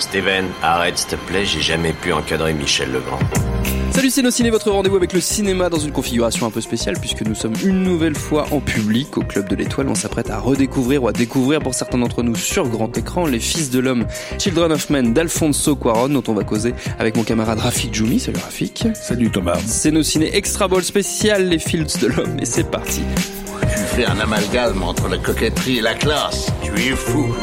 Steven, arrête s'il te plaît, j'ai jamais pu encadrer Michel Legrand. Salut c'est nos ciné, votre rendez-vous avec le cinéma dans une configuration un peu spéciale puisque nous sommes une nouvelle fois en public au Club de l'Étoile. On s'apprête à redécouvrir ou à découvrir pour certains d'entre nous sur grand écran Les Fils de l'Homme, Children of Men d'Alfonso Cuaron dont on va causer avec mon camarade Rafik Djoumi. Salut Rafik. Salut Thomas. C'est nos ciné extra ball spécial Les Fils de l'Homme et c'est parti. Fais un amalgame entre la coquetterie et la classe. Tu es fou.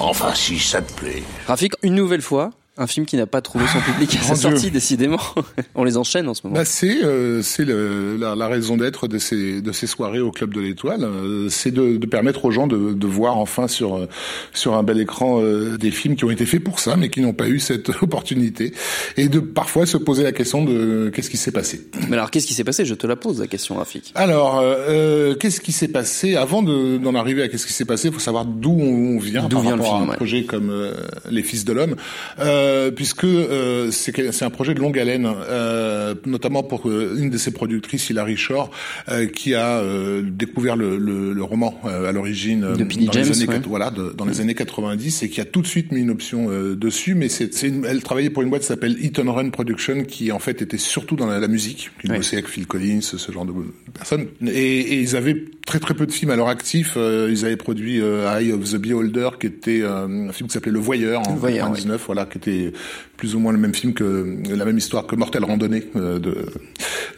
Enfin, si ça te plaît. Rafik, une nouvelle fois, un film qui n'a pas trouvé son public à sa Mon Dieu. sortie, décidément. On les enchaîne en ce moment. Bah c'est euh, c'est le- la, la raison d'être de ces de ces soirées au club de l'Étoile, euh, c'est de, de permettre aux gens de, de voir enfin sur euh, sur un bel écran euh, des films qui ont été faits pour ça, mais qui n'ont pas eu cette opportunité, et de parfois se poser la question de qu'est-ce qui s'est passé? Mais alors, qu'est-ce qui s'est passé? Je te la pose, la question, Rafik. Alors, euh, euh, qu'est-ce qui s'est passé? Avant de- d'en arriver à qu'est-ce qui s'est passé Il faut savoir d'où on vient D'où par vient le rapport à film, un ouais. projet comme euh, Les Fils de l'homme, euh, puisque euh, c'est un projet de longue haleine, euh, notamment pour euh, une de ses productrices, Hilary Shore, euh, qui a euh, découvert le, le- le roman euh, à l'origine euh, dans James, les années ouais. voilà, de- dans les années 90 et qui a tout de suite mis une option euh, dessus. Mais c'est, elle travaillait pour une boîte qui s'appelle Hit and Run Production, qui en fait était surtout dans la, la musique. Qui Ouais. bossait avec Phil Collins, ce genre de personnes. Et, et ils avaient très très peu de films à leur actif. Euh, ils avaient produit euh, Eye of the Beholder, qui était euh, un film qui s'appelait Le Voyeur en Le Voyeur, 99, voilà, qui était plus ou moins le même film que la même histoire que Mortel Randonnée euh, de,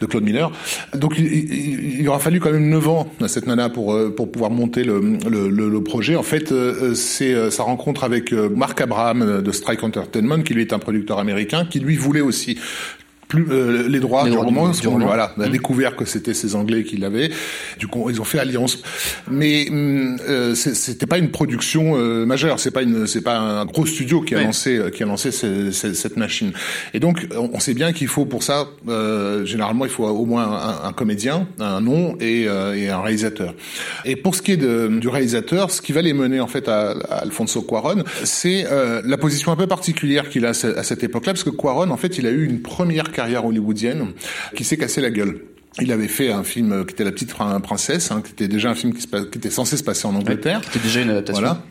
de Claude Miller. Donc il, aura fallu quand même 9 ans à cette nana pour euh, pour pouvoir monter le, le, le- projet. En fait, euh, c'est sa rencontre avec Mark Abraham de Strike Entertainment, qui lui est un producteur américain, qui lui voulait aussi euh, les droits Les du roman, du voilà, on a Mm. découvert que c'était ces Anglais qui l'avaient. Du coup, ils ont fait alliance. Mais hum, euh, c'était pas une production euh, majeure. C'est pas une, c'est pas un gros studio qui a lancé, euh, qui a lancé ce- ce- cette machine. Et donc, on, sait bien qu'il faut pour ça, euh, généralement, il faut au moins un, un comédien, un nom et, et un réalisateur. Et pour ce qui est de, du réalisateur, ce qui va les mener en fait à, à Alfonso Cuarón, c'est la position un peu particulière qu'il a à cette époque-là, parce que Cuarón, en fait, il a eu une première carrière hollywoodienne qui s'est cassé la gueule. Il avait fait un film qui était La Petite Prin- Princesse, hein, qui était déjà un film qui, se qui était censé se passer en Angleterre. C'était déjà une adaptation Voilà.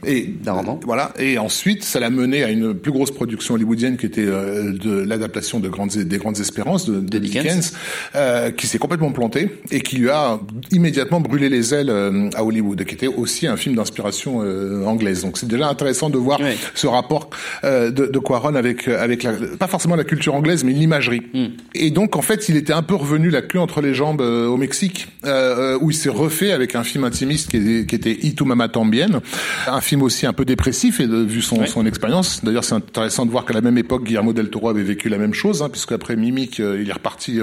D'un roman. Voilà. Et ensuite, ça l'a mené à une plus grosse production hollywoodienne qui était euh, de l'adaptation de grandes des grandes espérances de, de Dickens. Dickens, euh, qui s'est complètement planté et qui lui a immédiatement brûlé les ailes euh, à Hollywood, et qui était aussi un film d'inspiration anglaise. Donc c'est déjà intéressant de voir ce rapport de, de Quaron avec avec la, pas forcément la culture anglaise, mais l'imagerie. Hmm. Et donc en fait, il était un peu revenu la queue entre les jambes euh, au Mexique, euh, euh, où il s'est refait avec un film intimiste qui, est- qui était Y tu Mama Tambien, un film aussi un peu dépressif et de, vu son, expérience. D'ailleurs, c'est intéressant de voir qu'à la même époque, Guillermo del Toro avait vécu la même chose, hein, puisque après Mimic, il est reparti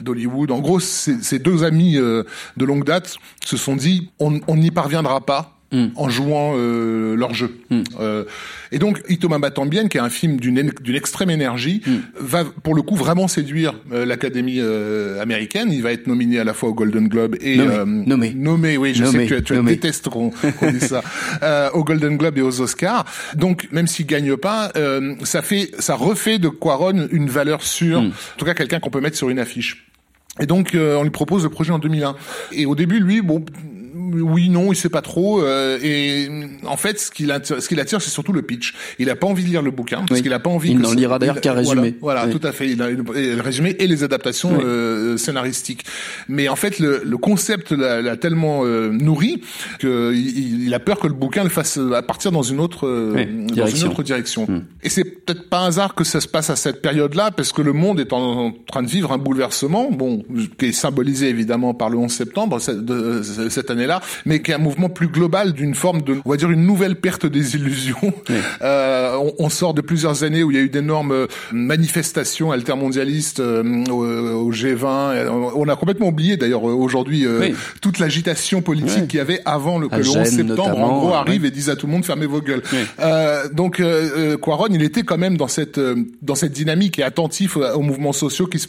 d'Hollywood. En gros, ces deux amis de longue date se sont dit, on n'y parviendra pas. Mm. en jouant euh, leur jeu. Euh, et donc, Itoma Batambien, qui est un film d'une d'une extrême énergie, Mm. va pour le coup vraiment séduire euh, l'Académie euh, américaine. Il va être nominé à la fois au Golden Globe et Nommé. euh, Nommé. nommé. Oui, je Nommé. sais que tu, tu détestes qu'on dise ça. Euh, au Golden Globe et aux Oscars. Donc, même s'il gagne pas, euh, ça fait, ça refait de Quaron une valeur sûre. Mm. En tout cas, quelqu'un qu'on peut mettre sur une affiche. Et donc, euh, on lui propose le projet en 2001. Et au début, lui, bon, oui, non, il sait pas trop. euh, et en fait, ce qui l'attire, ce c'est surtout le pitch. Il a pas envie de lire le bouquin parce Oui. qu'il a pas envie. Il n'en lira d'ailleurs il- qu'un résumé. Voilà, voilà, Oui. tout à fait. Il a, le résumé et les adaptations Oui. euh, scénaristiques. Mais en fait, le, le concept l'a, tellement euh, nourri que il, a peur que le bouquin le fasse euh, partir dans une autre euh, dans direction. une autre direction. Hmm. Et c'est peut-être pas un hasard que ça se passe à cette période-là, parce que le monde est en, en train de vivre un bouleversement, bon, qui est symbolisé évidemment par le 11 septembre cette, de- cette année-là, là, mais qui est un mouvement plus global d'une forme de, on va dire, une nouvelle perte des illusions. Euh, on, on, sort de plusieurs années où il y a eu d'énormes manifestations altermondialistes euh, au, G20. On a complètement oublié d'ailleurs aujourd'hui euh, toute l'agitation politique qu'il y avait avant le, que le 11 septembre, en gros, arrive et dise à tout le monde fermez vos gueules. Euh, donc Quaron, il était quand même dans cette dans cette dynamique et attentif aux mouvements sociaux qui se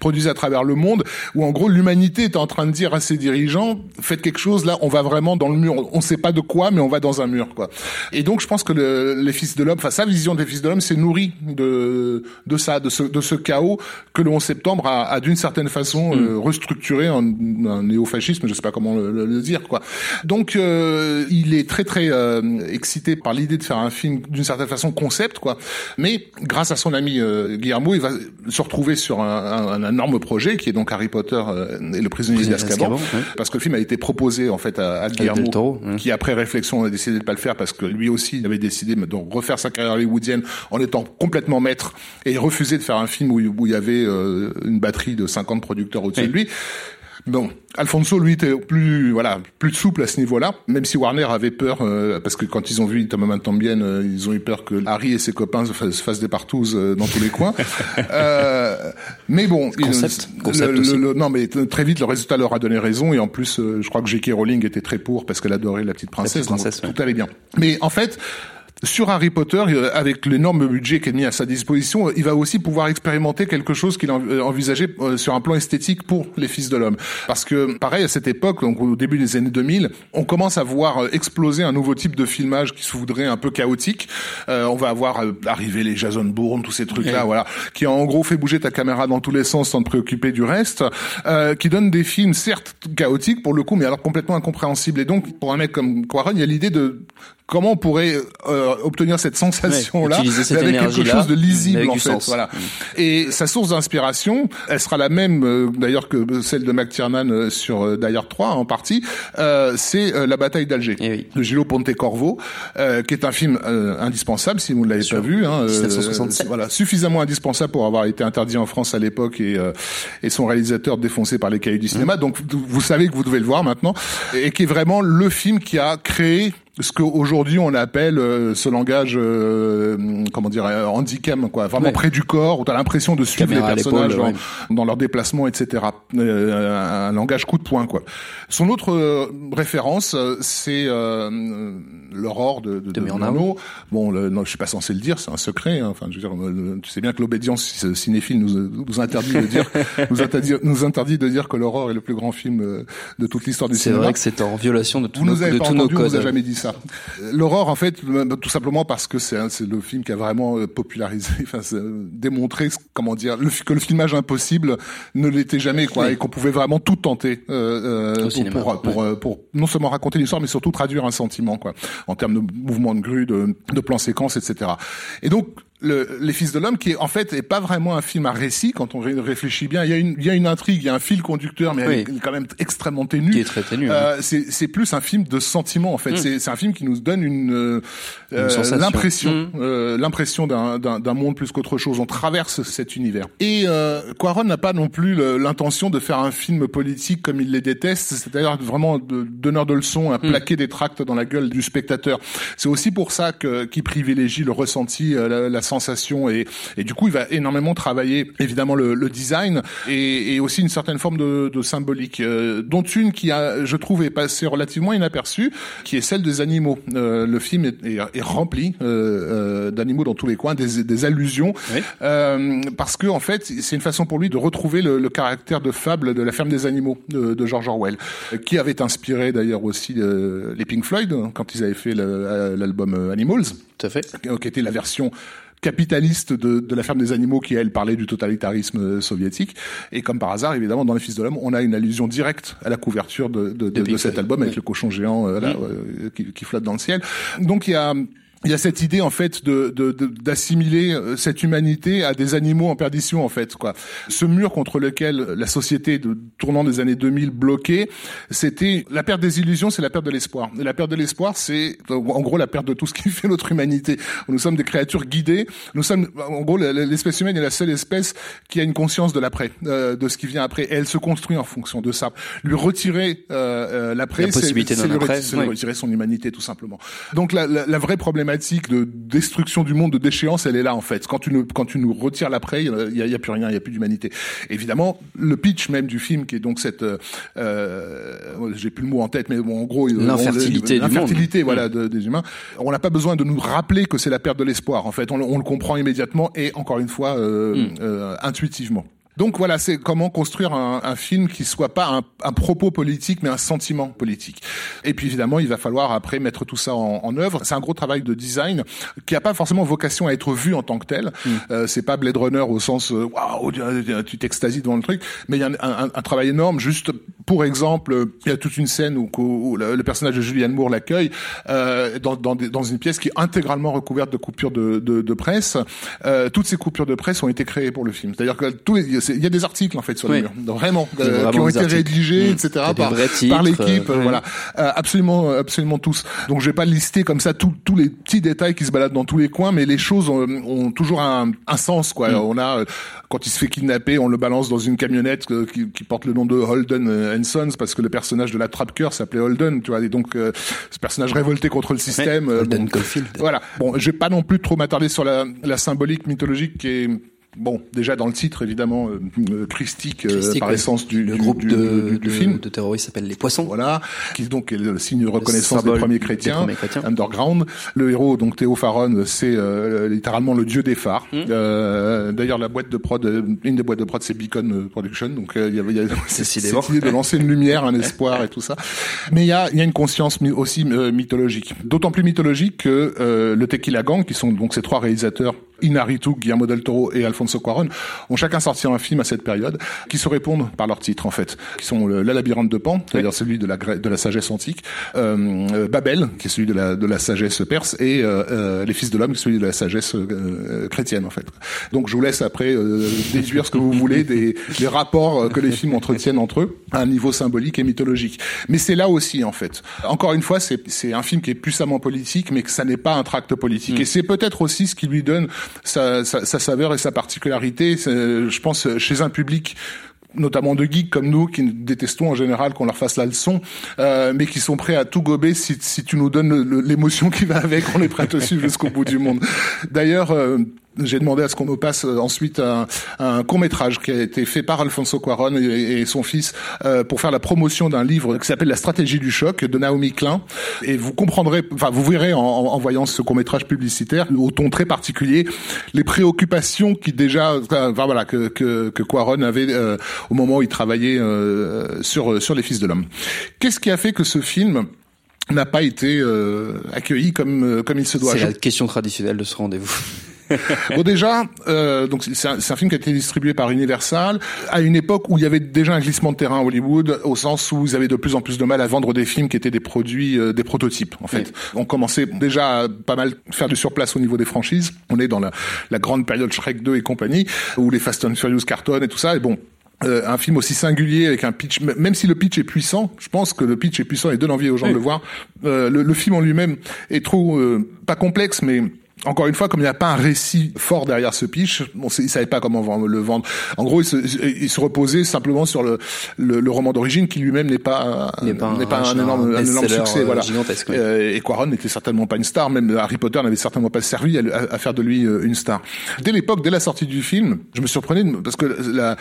produisent à travers le monde, où en gros l'humanité est en train de dire à ses dirigeants faites quelque chose là, on va vraiment dans le mur. On sait pas de quoi, mais on va dans un mur quoi. Et donc je pense que le, les fils de l'homme, enfin sa vision des fils de l'homme, s'est nourrie de de ça, de ce de ce chaos que le 11 septembre a, a d'une certaine façon mm. euh, restructuré en un néo-fascisme, je sais pas comment le, le, dire quoi. Donc euh, il est très très euh, excité par l'idée de faire un film d'une certaine façon concept quoi. Mais grâce à son ami Guillermo, il va se retrouver sur un un, énorme projet qui est donc Harry Potter et le prisonnier d'Azkaban, parce que le film a été proposé en fait à, à Guillermo, qui après réflexion a décidé de pas le faire parce que lui aussi avait décidé de refaire sa carrière hollywoodienne en étant complètement maître et refusé de faire un film où, où il y avait euh, une batterie de 50 producteurs au-dessus de lui. Bon, Alfonso, lui, était plus, voilà, plus souple à ce niveau-là, même si Warner avait peur, euh, parce que quand ils ont vu Tom Tambien, euh, ils ont eu peur que Harry et ses copains se fassent, des partouzes euh, dans tous les coins. mais bon, concept, non, mais très vite, le résultat leur a donné raison, et en plus, je crois que J.K. Rowling était très pour, parce qu'elle adorait la petite princesse, donc tout allait bien. Mais en fait, sur Harry Potter, euh, avec l'énorme budget qui est mis à sa disposition, il va aussi pouvoir expérimenter quelque chose qu'il a euh, envisagé euh, sur un plan esthétique pour les Fils de l'Homme. Parce que, pareil, à cette époque, donc au début des années 2000, on commence à voir exploser un nouveau type de filmage qui se voudrait un peu chaotique. on va avoir arriver les Jason Bourne, tous ces trucs-là, voilà, qui en gros fait bouger ta caméra dans tous les sens sans te préoccuper du reste, qui donne des films certes chaotiques pour le coup, mais alors complètement incompréhensibles. Et donc, pour un mec comme Quaron, il y a l'idée de comment on pourrait euh, obtenir cette sensation là avec quelque chose de lisible en fait voilà. Mm. et sa source d'inspiration elle sera la même euh, d'ailleurs que celle de McTiernan euh, sur euh, 3 en partie. C'est la bataille d'Alger eh de Gillo Pontecorvo qui est un film indispensable si vous ne l'avez pas vu hein, voilà suffisamment indispensable pour avoir été interdit en France à l'époque et et son réalisateur défoncé par les cahiers du cinéma. Mm. donc vous savez que vous devez le voir maintenant et qui est vraiment le film qui a créé ce qu'aujourd'hui on appelle euh, ce langage, euh, comment dire, euh, handicam, quoi, vraiment près du corps, où tu as l'impression de suivre les personnages dans, dans leurs déplacements, etc. un langage coup de poing, quoi. Son autre référence, c'est l'aurore de, de, de, Bon, le, non, je suis pas censé le dire, c'est un secret. Hein. Enfin, je veux dire, tu sais bien que l'obédience cinéphile nous, nous interdit de dire, nous interdit, nous interdit de dire que l'aurore est le plus grand film de toute l'histoire du cinéma. C'est vrai que c'est en violation de, tous nos, de tous nos codes. Vous jamais dit ça. L'aurore, en fait, tout simplement parce que c'est le film qui a vraiment euh, popularisé, enfin, démontré, comment dire, le, que le filmage impossible ne l'était jamais, quoi, et qu'on pouvait vraiment tout tenter euh, euh pour, pour, euh, pour, non seulement raconter l'histoire, mais surtout traduire un sentiment, quoi, en termes de mouvement de grue, de, de plans séquences, etc. Et donc, le, les Fils de l'homme, qui en fait est pas vraiment un film à récit quand on réfléchit bien. Il y a une, il y a une intrigue, il y a un fil conducteur, mais elle est quand même extrêmement ténue. Qui est très ténue. Euh, c'est plus un film de sentiment en fait. Mm. C'est un film qui nous donne une, euh, euh l'impression, mm. euh, l'impression d'un monde plus qu'autre chose. On traverse cet univers. Et euh, Quaron n'a pas non plus l'intention de faire un film politique comme il les déteste. C'est-à-dire vraiment de, donneur de leçons, à mm. plaquer des tracts dans la gueule du spectateur. C'est aussi pour ça que qu'il privilégie le ressenti, la, la sensation et, et du coup il va énormément travailler évidemment le, le design et, et, aussi une certaine forme de, de symbolique euh, dont une qui a je trouve est passée relativement inaperçue qui est celle des animaux. Euh, le film est, est, rempli euh, d'animaux dans tous les coins des, des allusions parce que en fait c'est une façon pour lui de retrouver le, le, caractère de fable de la ferme des animaux de, de George Orwell qui avait inspiré d'ailleurs aussi les Pink Floyd quand ils avaient fait l'album Animals tout à fait. qui était la version capitaliste de, de, la ferme des animaux qui, elle, parlait du totalitarisme euh, soviétique. Et comme par hasard, évidemment, dans Les Fils de l'Homme, on a une allusion directe à la couverture de, de, de cet album avec le cochon géant euh, là, euh, qui, qui, flotte dans le ciel. Donc il y a il y a cette idée en fait de d'assimiler euh, cette humanité à des animaux en perdition en fait quoi. Ce mur contre lequel la société de tournant des années 2000 bloquait, c'était la perte des illusions, c'est la perte de l'espoir. Et la perte de l'espoir, c'est en gros la perte de tout ce qui fait notre humanité. Nous sommes des créatures guidées. Nous sommes en gros l'espèce humaine est la seule espèce qui a une conscience de l'après, euh, de ce qui vient après. Et elle se construit en fonction de ça. Lui retirer euh, l'après, c'est lui, retirer son humanité tout simplement. Donc la, la, la vraie problématique de destruction du monde, de déchéance, elle est là en fait. Quand tu nous, quand tu nous retires l'après, il y, a, plus rien, il y a plus d'humanité. Évidemment, le pitch même du film, qui est donc cette, euh, j'ai plus le mot en tête, mais bon, en gros, l'infertilité, l'infertilité, voilà, des humains. On n'a pas besoin de nous rappeler que c'est la perte de l'espoir. En fait, on, on, le comprend immédiatement et encore une fois euh, mm. euh, intuitivement. Donc voilà, c'est comment construire un, un, film qui soit pas un, un, propos politique, mais un sentiment politique. Et puis évidemment, il va falloir après mettre tout ça en, en œuvre. C'est un gros travail de design qui a pas forcément vocation à être vu en tant que tel. Mm. Euh, c'est pas Blade Runner au sens euh, waouh, tu t'extasies devant le truc, mais il y a un, un, travail énorme. Juste pour exemple, il y a toute une scène où, où le, personnage de Julianne Moore l'accueille euh, dans, dans, dans, une pièce qui est intégralement recouverte de coupures de, de, de presse. Euh, toutes ces coupures de presse ont été créées pour le film. C'est-à-dire que tous il y a des articles en fait sur le mur, vraiment, euh, qui ont été rédigés, etc. par, par l'équipe, euh, voilà, euh, absolument, absolument tous. Donc je vais pas lister comme ça tous les petits détails qui se baladent dans tous les coins, mais les choses ont, ont toujours un, un, sens quoi. Mm. On a quand il se fait kidnapper, on le balance dans une camionnette qui, qui porte le nom de Holden Sons parce que le personnage de la trappe cœur s'appelait Holden, tu vois, et donc ce personnage révolté contre le système. Holden Caulfield. Voilà. Bon, je vais pas non plus trop m'attarder sur la, la symbolique mythologique qui est bon, déjà dans le titre, évidemment, euh, euh christique, euh, par essence du, le groupe du, de, du, film. de terroristes s'appelle les Poissons. Voilà, qui donc est le signe de reconnaissance des premiers chrétiens, underground. Le héros, donc Théo Faron, c'est euh, littéralement le dieu des phares. Hmm. D'ailleurs, la boîte de prod, une des boîtes de prod, c'est Beacon Production, donc il y avait, cette idée de lancer une lumière, un espoir et tout ça. Mais il y a, y a une conscience aussi mythologique, d'autant plus mythologique que le Tequila Gang, qui sont donc ces trois réalisateurs Inaritu, Guillermo del Toro et Alfonso Cuarón ont chacun sorti un film à cette période qui se répondent par leur titre en fait, qui sont le, La labyrinthe de Pan, c'est-à-dire celui de la de la sagesse antique, euh, euh, Babel qui est celui de la de la sagesse perse et euh, euh Les fils de l'homme qui est celui de la sagesse euh, chrétienne en fait. Donc je vous laisse après déduire ce que vous voulez des, des rapports que les films entretiennent entre eux à un niveau symbolique et mythologique. Mais c'est là aussi en fait. Encore une fois, c'est un film qui est puissamment politique, mais que ça n'est pas un tract politique. Mm. Et c'est peut-être aussi ce qui lui donne sa, sa, sa saveur et sa particularité. Je pense chez un public notamment de geeks comme nous, qui détestons en général qu'on leur fasse la leçon, euh, mais qui sont prêts à tout gober si, si tu nous donnes l'émotion qui va avec, on est prêt à te suivre jusqu'au bout du monde. D'ailleurs, euh, j'ai demandé à ce qu'on me passe euh, ensuite un, un, court métrage qui a été fait par Alfonso Cuaron et, et son fils euh, pour faire la promotion d'un livre qui s'appelle La stratégie du choc de Naomi Klein. Et vous comprendrez, enfin vous verrez en, en voyant ce court métrage publicitaire au ton très particulier les préoccupations qui déjà, enfin voilà que que, que Cuaron avait euh, au moment où il travaillait euh, sur sur les Fils de l'homme. Qu'est-ce qui a fait que ce film n'a pas été accueilli comme comme il se doit? C'est la question traditionnelle de ce rendez-vous. bon déjà, euh, donc c'est un, un, film qui a été distribué par Universal à une époque où il y avait déjà un glissement de terrain à Hollywood, au sens où ils avaient de plus en plus de mal à vendre des films qui étaient des produits, euh, des prototypes. En fait, on commençait déjà à pas mal faire du surplace au niveau des franchises. On est dans la, la grande période Shrek 2 et compagnie, où les Fast and Furious cartonnent et tout ça. Et bon, euh, un film aussi singulier avec un pitch, même si le pitch est puissant, je pense que le pitch est puissant et donne envie aux gens de le voir. Euh, le, le, film en lui-même est trop euh, pas complexe, mais encore une fois, comme il n'y a pas un récit fort derrière ce pitch, on ne savait pas comment le vendre. En gros, il se, il se reposait simplement sur le, le, le roman d'origine qui lui-même n'est pas, n'est pas, un, pas un, énorme, un énorme succès. Voilà. Gigantesque, euh, et Quaron n'était certainement pas une star. Même Harry Potter n'avait certainement pas servi à, à, faire de lui euh, une star. Dès l'époque, dès la sortie du film, je me surprenais parce que la,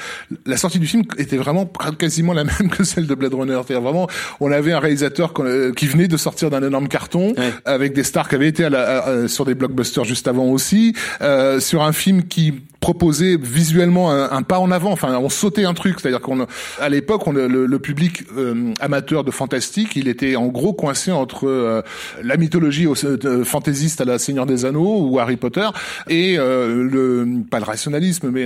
la sortie du film était vraiment quasiment la même que celle de Blade Runner. C'est-à-dire vraiment, on avait un réalisateur euh, qui venait de sortir d'un énorme carton avec des stars qui avaient été à la, sur des blockbusters juste avant aussi, euh, sur un film qui proposait visuellement un, pas en avant. Enfin, on sautait un truc. C'est-à-dire qu'on, à l'époque, on, le, le, public euh, amateur de fantastique, il était en gros coincé entre euh, la mythologie fantaisiste à la Seigneur des Anneaux ou Harry Potter et le pas le rationalisme, mais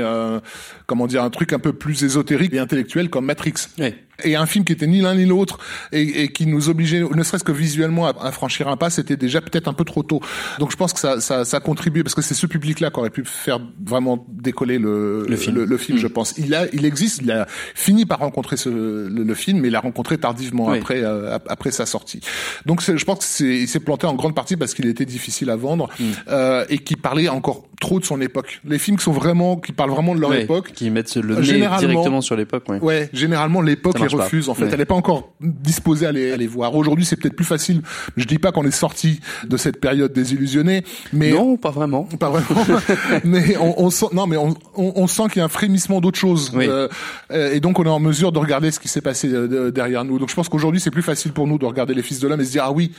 comment dire un truc un peu plus ésotérique et intellectuel comme Matrix. Oui et un film qui était ni l'un ni l'autre et, et, qui nous obligeait, ne serait-ce que visuellement, à, franchir un pas, c'était déjà peut-être un peu trop tôt. Donc je pense que ça, ça, ça contribue parce que c'est ce public-là qui aurait pu faire vraiment décoller le, le film. Le, film, mm. je pense. Il a, il existe, il a fini par rencontrer ce, le, film, mais il l'a rencontré tardivement après, euh, après sa sortie. Donc je pense que c'est, il s'est planté en grande partie parce qu'il était difficile à vendre mm. euh, et qui parlait encore trop de son époque. Les films qui sont vraiment, qui parlent vraiment de leur époque, qui mettent le nez directement sur l'époque. Ouais. ouais, généralement l'époque refuse. En fait, elle n'est pas encore disposée à les, à les voir. Aujourd'hui, c'est peut-être plus facile. Je dis pas qu'on est sorti de cette période désillusionnée, mais non, pas vraiment. Pas vraiment. mais on, on, sent, non, mais on, on, sent qu'il y a un frémissement d'autre chose. Euh, et donc, on est en mesure de regarder ce qui s'est passé euh, derrière nous. Donc, je pense qu'aujourd'hui, c'est plus facile pour nous de regarder les Fils de l'homme et se dire ah oui,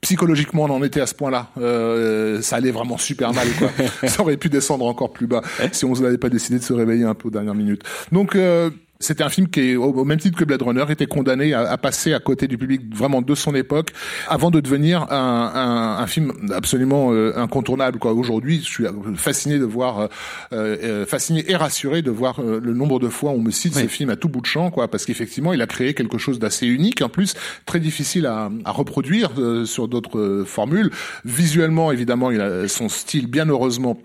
psychologiquement on en était à ce point-là. Euh, ça allait vraiment super mal. Quoi. ça aurait pu descendre encore plus bas si on n'avait pas décidé de se réveiller un peu aux dernières minutes. Donc euh, c'était un film qui, au même titre que Blade Runner, était condamné à, passer à côté du public vraiment de son époque, avant de devenir un, un, un film absolument euh, incontournable. Quoi. Aujourd'hui, je suis fasciné de voir, euh, euh, fasciné et rassuré de voir le nombre de fois où on me cite ce film à tout bout de champ, quoi, parce qu'effectivement, il a créé quelque chose d'assez unique, en plus très difficile à, à reproduire sur d'autres formules. Visuellement, évidemment, il a son style, bien heureusement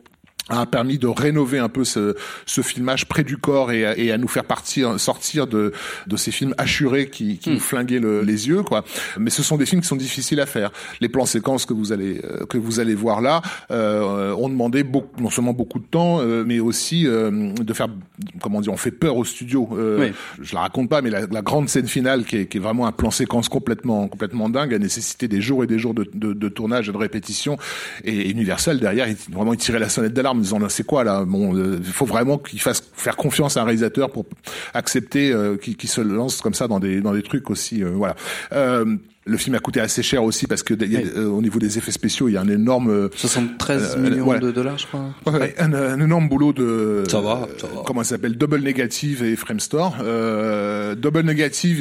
a permis de rénover un peu ce, ce filmage près du corps et, et, à nous faire partir sortir de, de ces films assurés qui, qui nous hmm. flinguaient les yeux quoi. Mais ce sont des films qui sont difficiles à faire. Les plans séquences que vous allez euh, que vous allez voir là euh, ont demandé beaucoup, non seulement beaucoup de temps euh, mais aussi euh, de faire comment dire on fait peur au studio. Euh, je la raconte pas mais la, la grande scène finale qui est, qui est, vraiment un plan séquence complètement complètement dingue a nécessité des jours et des jours de, de, de tournage et de répétition. Et Universal derrière il, vraiment il tirait la sonnette d'alarme en disant c'est quoi là Bon, euh, il faut vraiment qu'il fasse faire confiance à un réalisateur pour accepter euh, qu'il se lance comme ça dans des dans des trucs aussi. Euh, voilà. Le film a coûté assez cher aussi parce que euh, au niveau des effets spéciaux, il y a un énorme 73 euh, euh, millions de dollars, je crois. Ouais, un, un, énorme boulot de ça va, ça va. comment ça s'appelle Double Negative et Framestore. Euh, Double Negative,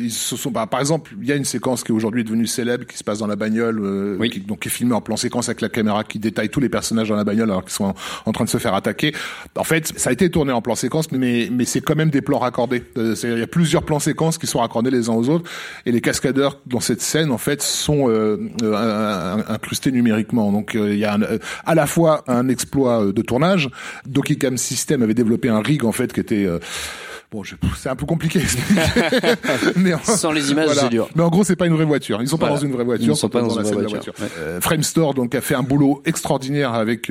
ils se sont bah, par exemple, il y a une séquence qui est aujourd'hui devenue célèbre qui se passe dans la bagnole, oui. qui, donc qui est filmée en plan séquence avec la caméra qui détaille tous les personnages dans la bagnole alors qu'ils sont en, train de se faire attaquer. En fait, ça a été tourné en plan séquence, mais mais c'est quand même des plans raccordés. Il y a plusieurs plans séquences qui sont raccordés les uns aux autres et les cascadeurs dans cette scène en fait sont euh, euh incrustées numériquement. Donc euh, il y a à la fois un exploit de tournage. Cam System avait développé un rig en fait qui était euh, Bon, c'est un peu compliqué. mais Sans les images, c'est dur. Mais en gros, c'est pas une vraie voiture. Ils sont pas dans une vraie voiture. Ils sont pas dans, une vraie voiture. Framestore donc a fait un boulot extraordinaire avec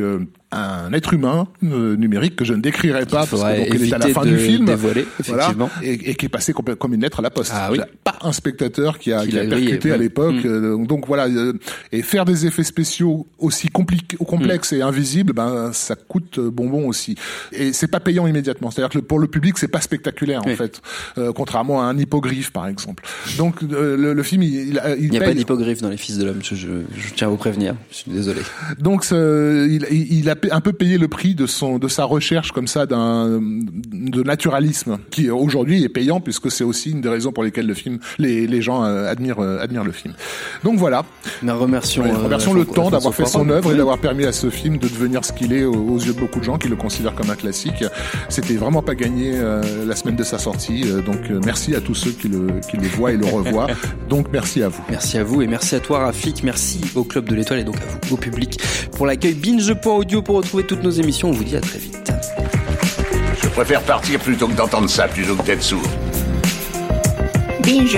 un être humain euh, numérique que je ne décrirai pas parce que donc il est à la fin du film, dévoiler, effectivement. et, et, qui est passé comme une lettre à la poste. Ah, oui. Pas un spectateur qui a, qui, a, percuté à l'époque. Mm. Euh, donc voilà, euh, et faire des effets spéciaux aussi compliqués, complexes mm. et invisibles, ben ça coûte bonbon aussi. Et c'est pas payant immédiatement. C'est-à-dire que pour le public, c'est pas spectaculaire en fait, contrairement à un hippogriffe par exemple. Donc le, le, film, il, il, n'y a pas d'hippogriffe dans les Fils de l'homme. Je, je, je, tiens à vous prévenir. Je suis désolé. Donc il, il a un peu payé le prix de son de sa recherche comme ça d'un de naturalisme qui aujourd'hui est payant puisque c'est aussi une des raisons pour lesquelles le film les, les gens euh, admirent euh, admirent le film. Donc voilà. Nous remercions, ouais, remercions le temps d'avoir fait son œuvre et d'avoir permis à ce film de devenir ce qu'il est aux, yeux de beaucoup de gens qui le considèrent comme un classique. C'était vraiment pas gagné euh, la semaine de sa sortie. donc merci à tous ceux qui le qui le voient et le revoient. donc merci à vous. Merci à vous et merci à toi Rafik. Merci au club de l'étoile et donc à vous au public pour l'accueil binge.audio pour retrouver toutes nos émissions. On vous dit à très vite. Je préfère partir plutôt que d'entendre ça, plutôt que d'être sourd. Binge.